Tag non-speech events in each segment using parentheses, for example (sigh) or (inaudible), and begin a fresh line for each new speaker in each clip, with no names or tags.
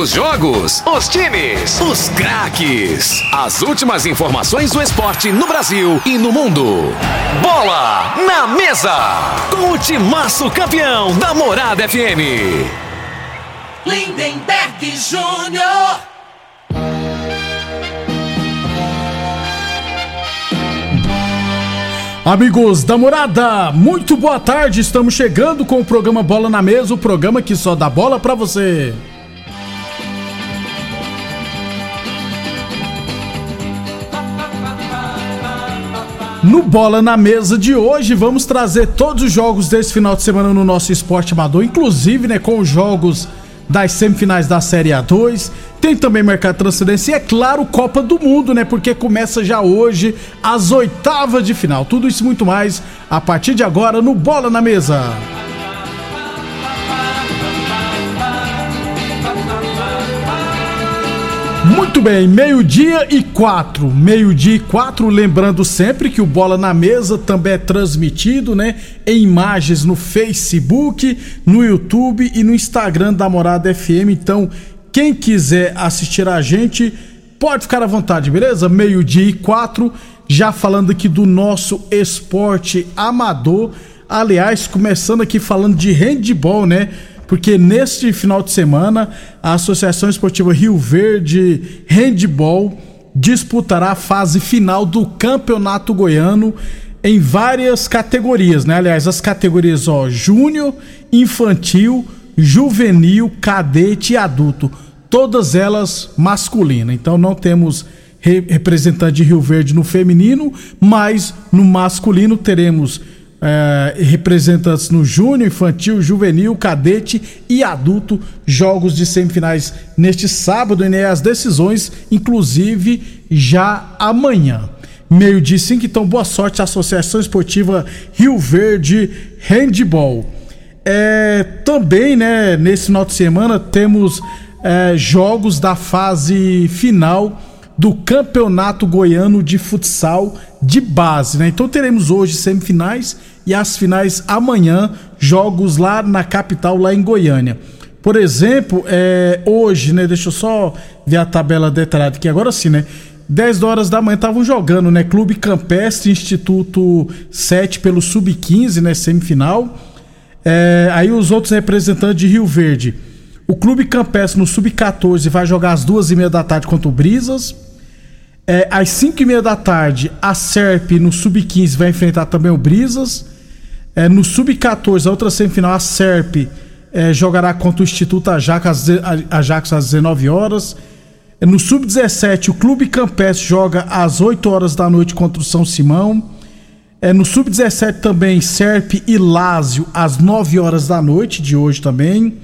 Os jogos, os times, os craques. As últimas informações do esporte no Brasil e no mundo. Bola na mesa. Com o timaço campeão da Morada FM.
Lindenberg Júnior.
Amigos da morada, muito boa tarde. Estamos chegando com o programa Bola na Mesa o programa que só dá bola pra você. No Bola na Mesa de hoje, vamos trazer todos os jogos desse final de semana no nosso esporte amador, inclusive né, com os jogos das semifinais da Série A2. Tem também mercado de transferência e, é claro, Copa do Mundo, né? Porque começa já hoje as oitavas de final. Tudo isso e muito mais a partir de agora no Bola na Mesa. Muito bem, meio-dia e quatro. Meio-dia e quatro, lembrando sempre que o Bola na Mesa também é transmitido, né? Em imagens no Facebook, no YouTube e no Instagram da Morada FM. Então, quem quiser assistir a gente, pode ficar à vontade, beleza? Meio-dia e quatro, já falando aqui do nosso esporte amador. Aliás, começando aqui falando de handball, né? Porque neste final de semana a Associação Esportiva Rio Verde Handball disputará a fase final do Campeonato Goiano em várias categorias, né? Aliás, as categorias ó, júnior, infantil, juvenil, cadete e adulto, todas elas masculinas. Então não temos re representante de Rio Verde no feminino, mas no masculino teremos é, representantes no júnior, infantil, juvenil, cadete e adulto, jogos de semifinais neste sábado, e né, as decisões, inclusive, já amanhã. Meio dia 5, então boa sorte à Associação Esportiva Rio Verde Handball. É, também, né, nesse final de semana, temos é, jogos da fase final do Campeonato Goiano de Futsal de Base, né? Então teremos hoje semifinais e as finais amanhã, jogos lá na capital, lá em Goiânia. Por exemplo, é, hoje, né? Deixa eu só ver a tabela detalhada aqui, agora sim, né? 10 horas da manhã estavam jogando, né? Clube Campestre, Instituto 7 pelo Sub-15, né? Semifinal. É, aí os outros representantes de Rio Verde. O Clube Campestre no Sub-14 vai jogar às duas e meia da tarde contra o Brisas. É, às 5 e meia da tarde, a SERP no Sub-15 vai enfrentar também o Brisas. É, no Sub-14, a outra semifinal, a SERP é, jogará contra o Instituto Ajax, Ajax às 19 horas. É, no Sub-17, o Clube Campestre joga às 8 horas da noite contra o São Simão. É, no Sub-17 também, SERP e Lázio às 9 horas da noite de hoje também.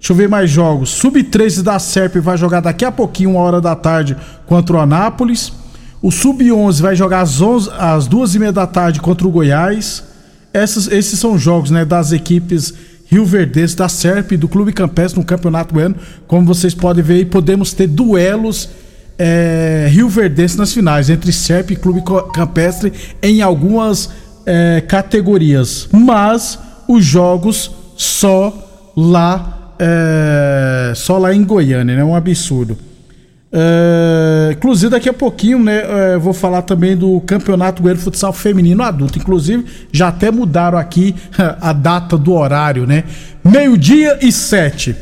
Deixa eu ver mais jogos. Sub-13 da SERP vai jogar daqui a pouquinho, uma hora da tarde, contra o Anápolis. O Sub-11 vai jogar às, 11, às duas e meia da tarde contra o Goiás. Essas, esses são jogos né, das equipes Rio da SERP, do Clube Campestre no Campeonato Goiano. Como vocês podem ver, podemos ter duelos é, Rio nas finais, entre SERP e Clube Campestre em algumas é, categorias. Mas os jogos só lá é, só lá em Goiânia, né? Um absurdo. É, inclusive, daqui a pouquinho, né? É, vou falar também do Campeonato Goiano Futsal Feminino Adulto. Inclusive, já até mudaram aqui (laughs) a data do horário, né? Meio-dia e sete.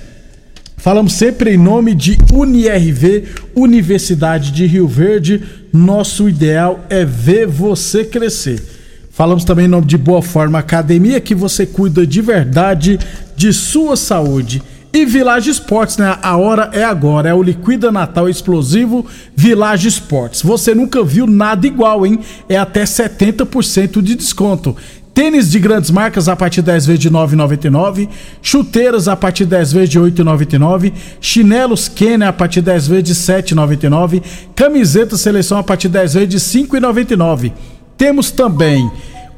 Falamos sempre em nome de UniRV, Universidade de Rio Verde. Nosso ideal é ver você crescer. Falamos também em nome de Boa Forma Academia, que você cuida de verdade de sua saúde. E Village Esportes, né? A hora é agora. É o Liquida Natal Explosivo Village Esportes. Você nunca viu nada igual, hein? É até 70% de desconto. Tênis de grandes marcas a partir de 10 vezes de 9,99. Chuteiras a partir de 10 vezes de 8,99. Chinelos Kenner a partir de 10 vezes de 7,99. Camiseta seleção a partir de 10 vezes de 5,99. Temos também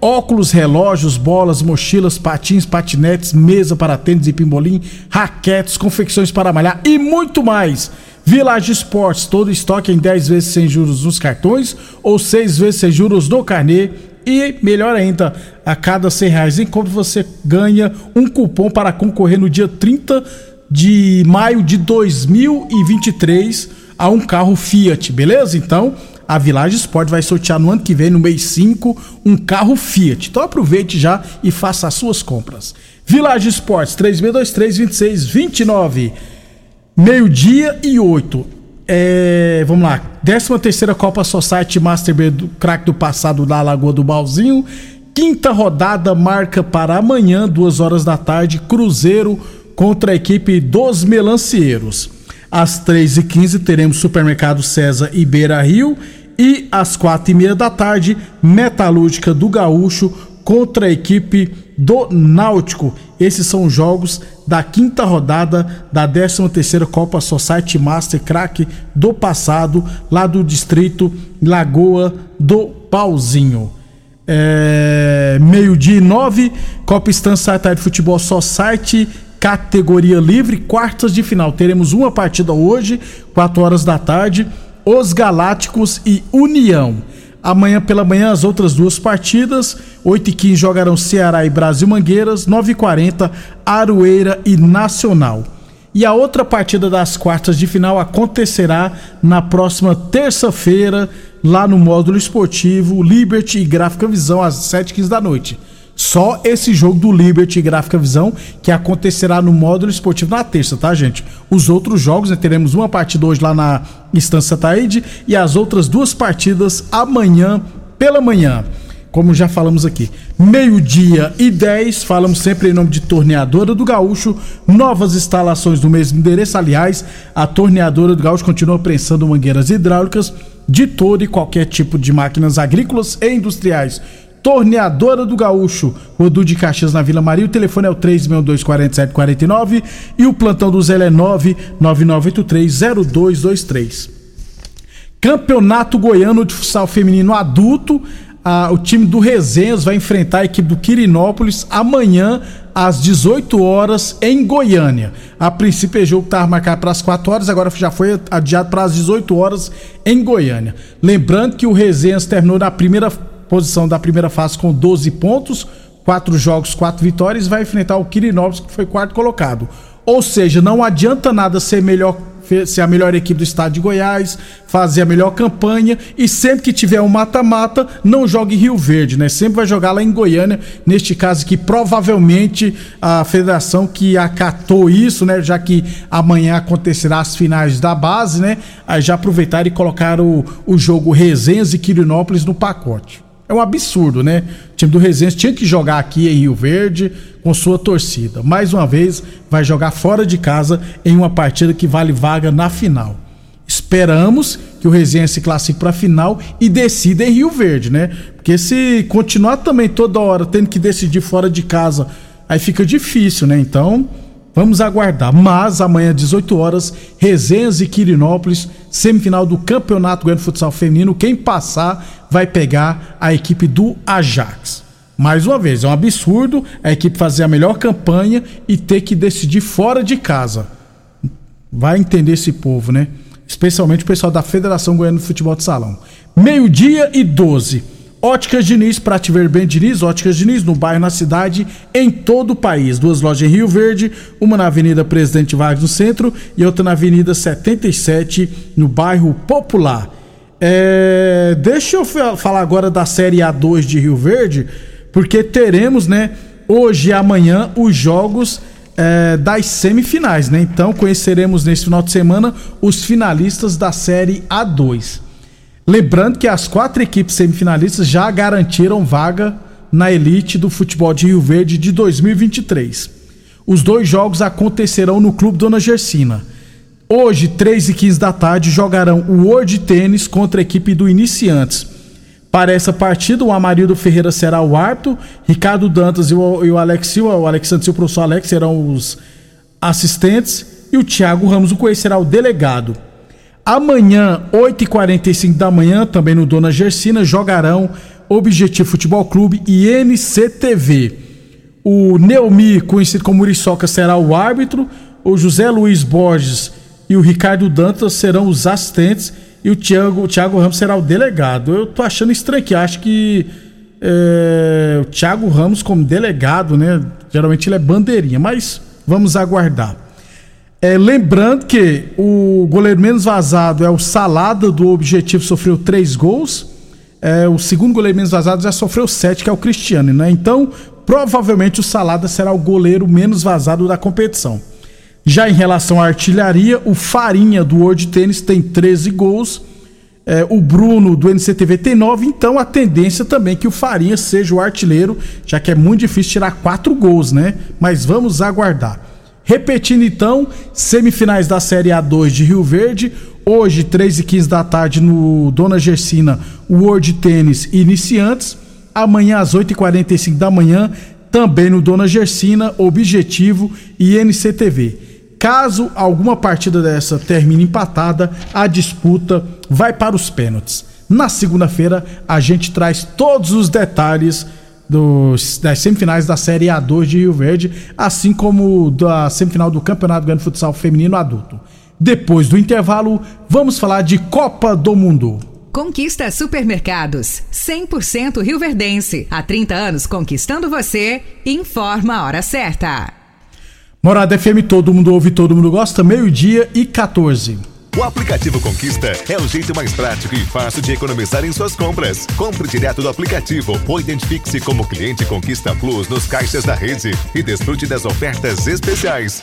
óculos, relógios, bolas, mochilas, patins, patinetes, mesa para tênis e pimbolim, raquetes, confecções para malhar e muito mais. Village Sports, todo estoque em 10 vezes sem juros nos cartões ou 6 vezes sem juros no carnê. E melhor ainda, a cada 100 reais em compra você ganha um cupom para concorrer no dia 30 de maio de 2023 a um carro Fiat, beleza? Então, a Village Sport vai sortear no ano que vem, no mês 5, um carro Fiat. Então aproveite já e faça as suas compras. Village Sports 3623-2629. Meio-dia e 8. É, vamos lá. 13 terceira Copa Society Master B do craque do passado da Lagoa do Balzinho. Quinta rodada marca para amanhã, duas horas da tarde, Cruzeiro contra a equipe dos Melancieiros. Às 3h15 teremos Supermercado César e Beira Rio. E às quatro e meia da tarde, Metalúrgica do Gaúcho contra a equipe do Náutico. Esses são os jogos da quinta rodada da 13 terceira Copa Society Master Crack do passado, lá do distrito Lagoa do Pauzinho. É, Meio-dia e nove, Copa Estância de Futebol Society, categoria livre, quartas de final. Teremos uma partida hoje, 4 horas da tarde os Galácticos e União. Amanhã pela manhã, as outras duas partidas. 8 e 15 jogarão Ceará e Brasil Mangueiras. 9 e 40 Aroeira e Nacional. E a outra partida das quartas de final acontecerá na próxima terça-feira, lá no módulo esportivo Liberty e Gráfica Visão, às 7h15 da noite. Só esse jogo do Liberty Gráfica Visão que acontecerá no módulo esportivo na terça, tá, gente? Os outros jogos, né, teremos uma partida hoje lá na Estância Taíde e as outras duas partidas amanhã pela manhã. Como já falamos aqui, meio-dia e 10, falamos sempre em nome de Torneadora do Gaúcho, novas instalações do mesmo endereço. Aliás, a Torneadora do Gaúcho continua prensando mangueiras hidráulicas de todo e qualquer tipo de máquinas agrícolas e industriais Torneadora do Gaúcho, Rodu de Caxias na Vila Maria. O telefone é o 3624749 e o plantão do Zé é 999830223. Campeonato Goiano de Futsal Feminino Adulto. Ah, o time do Resenhas vai enfrentar a equipe do Quirinópolis amanhã às 18 horas em Goiânia. A princípio, o jogo estava marcado para as 4 horas, agora já foi adiado para as 18 horas em Goiânia. Lembrando que o Resenhas terminou na primeira posição da primeira fase com 12 pontos, quatro jogos, quatro vitórias, vai enfrentar o Quirinópolis, que foi quarto colocado. Ou seja, não adianta nada ser melhor ser a melhor equipe do estado de Goiás, fazer a melhor campanha e sempre que tiver um mata-mata, não jogue Rio Verde, né? Sempre vai jogar lá em Goiânia, neste caso que provavelmente a federação que acatou isso, né? Já que amanhã acontecerá as finais da base, né? Aí já aproveitaram e colocaram o, o jogo Resenhas e Quirinópolis no pacote. É um absurdo, né? O time do Resenha tinha que jogar aqui em Rio Verde com sua torcida. Mais uma vez, vai jogar fora de casa em uma partida que vale vaga na final. Esperamos que o Resenha se classifique para a final e decida em Rio Verde, né? Porque se continuar também toda hora tendo que decidir fora de casa, aí fica difícil, né? Então, Vamos aguardar. Mas amanhã, 18 horas, Resenhas e Quirinópolis, semifinal do Campeonato Goiano de Futsal Feminino. Quem passar vai pegar a equipe do Ajax. Mais uma vez, é um absurdo a equipe fazer a melhor campanha e ter que decidir fora de casa. Vai entender esse povo, né? Especialmente o pessoal da Federação Goiana de Futebol de Salão. Meio-dia e 12. Óticas Diniz, para te ver bem Diniz, Óticas Diniz, no bairro, na cidade, em todo o país. Duas lojas em Rio Verde, uma na Avenida Presidente Vargas no centro e outra na Avenida 77, no bairro Popular. É, deixa eu falar agora da Série A2 de Rio Verde, porque teremos, né, hoje e amanhã, os jogos é, das semifinais, né? Então conheceremos nesse final de semana os finalistas da Série A2. Lembrando que as quatro equipes semifinalistas já garantiram vaga na elite do futebol de Rio Verde de 2023. Os dois jogos acontecerão no Clube Dona Gersina. Hoje, 3 e 15 da tarde, jogarão o World Tênis contra a equipe do Iniciantes. Para essa partida, o Amarildo Ferreira será o árbitro, Ricardo Dantas e o, e o Alex Silva, o Alexandre Silva e o professor Alex serão os assistentes e o Thiago Ramos, o Coelho, será o delegado. Amanhã, 8h45 da manhã, também no Dona Gersina, jogarão Objetivo Futebol Clube e NCTV. O Neumi, conhecido como Muriçoca, será o árbitro. O José Luiz Borges e o Ricardo Dantas serão os assistentes. E o Thiago, o Thiago Ramos será o delegado. Eu tô achando estranho que acho que é, o Thiago Ramos como delegado, né? Geralmente ele é bandeirinha, mas vamos aguardar. É, lembrando que o goleiro menos vazado é o Salada do Objetivo, sofreu três gols. É, o segundo goleiro menos vazado já sofreu sete, que é o Cristiano, né? Então, provavelmente o Salada será o goleiro menos vazado da competição. Já em relação à artilharia, o Farinha do World Tennis tem 13 gols. É, o Bruno do NCTV tem 9, então a tendência também é que o Farinha seja o artilheiro, já que é muito difícil tirar 4 gols, né? Mas vamos aguardar. Repetindo então, semifinais da Série A2 de Rio Verde. Hoje, 3 e 15 da tarde, no Dona Gersina, World Tênis Iniciantes. Amanhã, às 8h45 da manhã, também no Dona Gersina, Objetivo e NCTV. Caso alguma partida dessa termine empatada, a disputa vai para os pênaltis. Na segunda-feira, a gente traz todos os detalhes dos, das semifinais da Série A2 de Rio Verde, assim como da semifinal do Campeonato Grande Futsal Feminino Adulto. Depois do intervalo, vamos falar de Copa do Mundo.
Conquista Supermercados, 100% Rio Verdense. Há 30 anos conquistando você. Informa a hora certa.
Morada FM, todo mundo ouve, todo mundo gosta, meio-dia e 14.
O aplicativo Conquista é o jeito mais prático e fácil de economizar em suas compras. Compre direto do aplicativo ou identifique-se como cliente Conquista Plus nos caixas da rede e desfrute das ofertas especiais.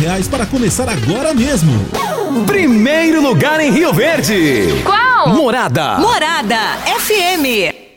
reais para começar agora mesmo.
Primeiro lugar em Rio Verde.
Qual?
Morada.
Morada FM.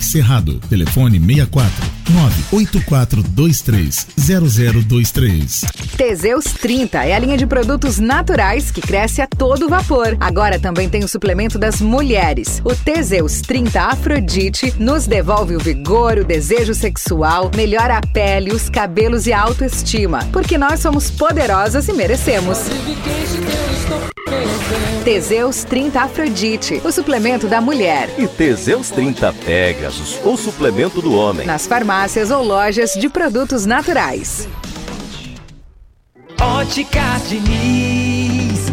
Cerrado. Telefone 64 98423 0023.
Teseus 30 é a linha de produtos naturais que cresce a todo vapor. Agora também tem o suplemento das mulheres. O Teseus 30 Afrodite nos devolve o vigor, o desejo sexual, melhora a pele, os cabelos e a autoestima. Porque nós somos poderosas e merecemos. Teseus 30 Afrodite, o suplemento da mulher.
E Teseus 30 Pegasus, o suplemento do homem.
Nas farmácias ou lojas de produtos naturais.
Óticas Diniz.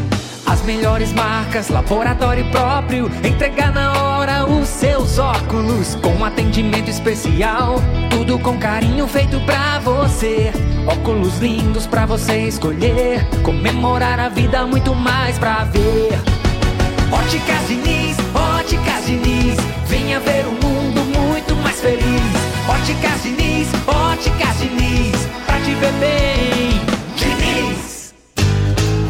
As melhores marcas, laboratório próprio. Entregar na hora os seus óculos. Com atendimento especial. Tudo com carinho feito pra você. Óculos lindos pra você escolher. Comemorar a vida, muito mais pra ver. Óticas Diniz, óticas Diniz. Venha ver um mundo muito mais feliz. Óticas Diniz, óticas Diniz. Pra te Diniz.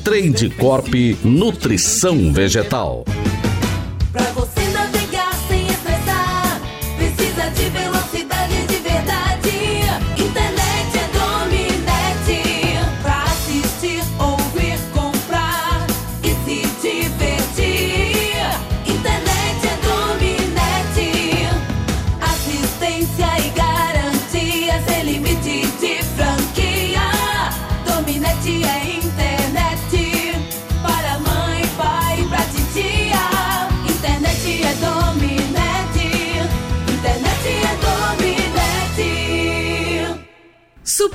Trade Corp Nutrição Vegetal.
Pra você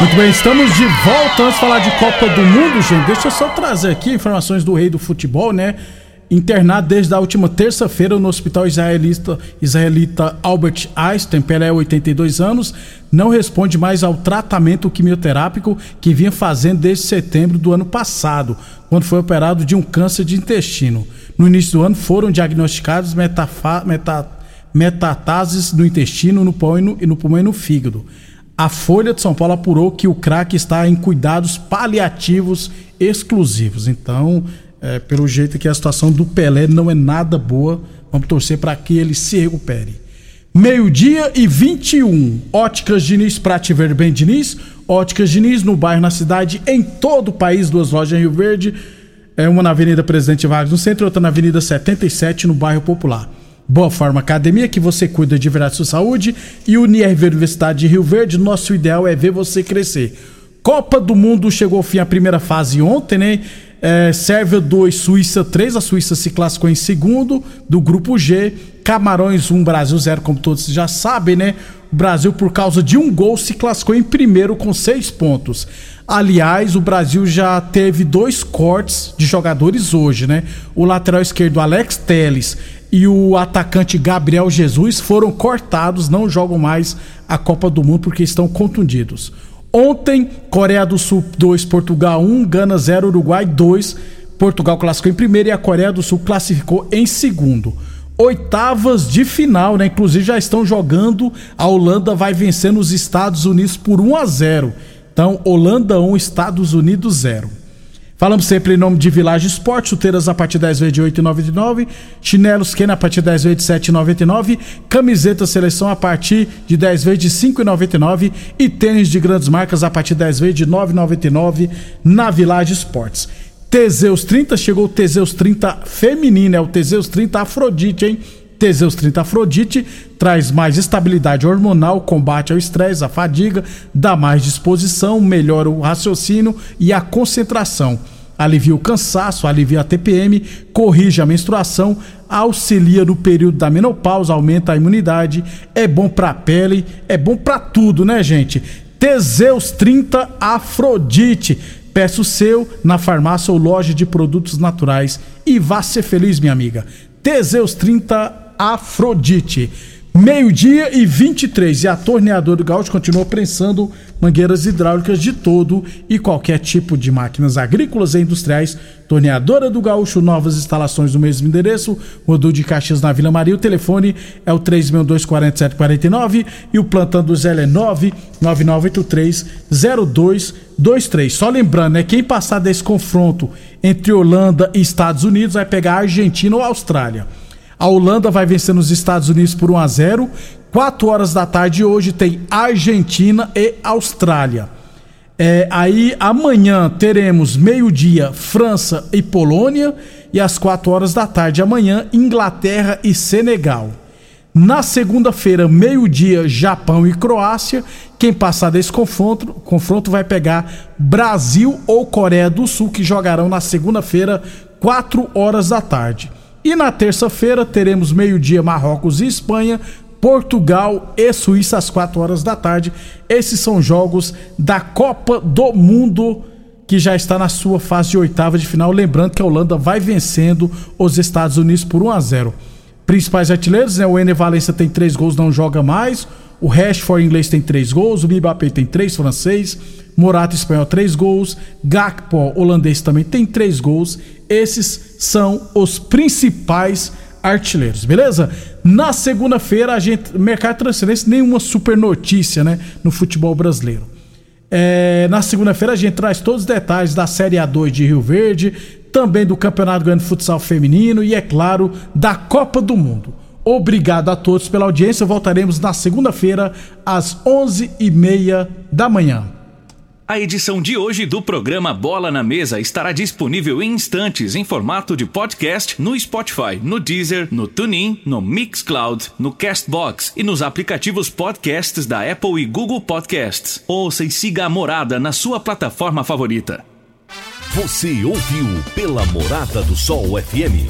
Muito bem, estamos de volta. Antes de falar de Copa do Mundo, gente, deixa eu só trazer aqui informações do rei do futebol, né? Internado desde a última terça-feira no hospital israelita, israelita Albert Einstein, Pelé, 82 anos, não responde mais ao tratamento quimioterápico que vinha fazendo desde setembro do ano passado, quando foi operado de um câncer de intestino. No início do ano foram diagnosticados metafa, meta, metastases no intestino, no pulmão e no, pulmão e no fígado. A Folha de São Paulo apurou que o craque está em cuidados paliativos exclusivos. Então, é, pelo jeito que a situação do Pelé não é nada boa, vamos torcer para que ele se recupere. Meio-dia e 21. Óticas Diniz, pra te ver bem, Diniz. Óticas Diniz, no bairro, na cidade, em todo o país, duas lojas em Rio Verde. É uma na Avenida Presidente Vargas, no centro, outra na Avenida 77, no bairro Popular. Boa Forma Academia, que você cuida de verdade sua saúde. E Unirv Universidade de Rio Verde, nosso ideal é ver você crescer. Copa do Mundo chegou ao fim a primeira fase ontem, né? É, Sérvia 2, Suíça 3. A Suíça se classificou em segundo do grupo G. Camarões 1, Brasil 0, como todos já sabem, né? O Brasil, por causa de um gol, se classificou em primeiro com seis pontos. Aliás, o Brasil já teve dois cortes de jogadores hoje, né? O lateral esquerdo Alex Teles e o atacante Gabriel Jesus foram cortados, não jogam mais a Copa do Mundo porque estão contundidos. Ontem, Coreia do Sul 2, Portugal 1, Gana 0, Uruguai 2. Portugal classificou em primeiro e a Coreia do Sul classificou em segundo. Oitavas de final, né? Inclusive já estão jogando. A Holanda vai vencendo os Estados Unidos por 1 a 0. Então, Holanda 1, Estados Unidos 0. Falamos sempre em nome de Village Esporte, chuteiras a partir 10 vezes de 8,99, chinelos Ken a partir 10 vezes de 7,99, camiseta seleção a partir de 10 vezes de 5,99 e tênis de grandes marcas a partir de 10 vezes de 9,99 na Village Esportes. Teseus 30, chegou o Teseus 30 feminino, é o Teseus 30 Afrodite, hein? Teseus 30 Afrodite traz mais estabilidade hormonal, combate ao estresse, à fadiga, dá mais disposição, melhora o raciocínio e a concentração. Alivia o cansaço, alivia a TPM, corrige a menstruação, auxilia no período da menopausa, aumenta a imunidade, é bom pra pele, é bom pra tudo, né, gente? Teseus 30 Afrodite. Peça o seu na farmácia ou loja de produtos naturais e vá ser feliz, minha amiga. Teseus 30 Afrodite. Meio-dia e 23. E a torneadora do Gaúcho continua prensando mangueiras hidráulicas de todo e qualquer tipo de máquinas agrícolas e industriais. Torneadora do Gaúcho, novas instalações no mesmo endereço. Rodul de Caxias na Vila Maria. O telefone é o 362-4749 e o plantão do Zé é 99983-0223. Só lembrando, né? Quem passar desse confronto entre Holanda e Estados Unidos vai pegar a Argentina ou a Austrália. A Holanda vai vencer nos Estados Unidos por 1 a 0. 4 horas da tarde hoje tem Argentina e Austrália. É, aí amanhã teremos meio-dia França e Polônia e às 4 horas da tarde amanhã Inglaterra e Senegal. Na segunda-feira, meio-dia, Japão e Croácia. Quem passar desse confronto, confronto vai pegar Brasil ou Coreia do Sul, que jogarão na segunda-feira, 4 horas da tarde. E na terça-feira teremos meio-dia Marrocos e Espanha, Portugal e Suíça às 4 horas da tarde. Esses são jogos da Copa do Mundo que já está na sua fase de oitava de final. Lembrando que a Holanda vai vencendo os Estados Unidos por 1 a 0. Principais artilheiros, né? O Ener Valencia tem três gols, não joga mais. O Rashford inglês tem três gols. O Mbappé tem três, francês. Morata espanhol três gols. Gakpo holandês também tem três gols. Esses são os principais artilheiros, beleza? Na segunda-feira, a gente. Mercado de transferência, nenhuma super notícia, né? No futebol brasileiro. É, na segunda-feira a gente traz todos os detalhes da Série A2 de Rio Verde, também do Campeonato Grande de Futsal Feminino e, é claro, da Copa do Mundo. Obrigado a todos pela audiência. Voltaremos na segunda-feira, às 11h30 da manhã.
A edição de hoje do programa Bola na Mesa estará disponível em instantes em formato de podcast no Spotify, no Deezer, no TuneIn, no Mixcloud, no Castbox e nos aplicativos podcasts da Apple e Google Podcasts. Ouça e siga a Morada na sua plataforma favorita.
Você ouviu pela Morada do Sol FM.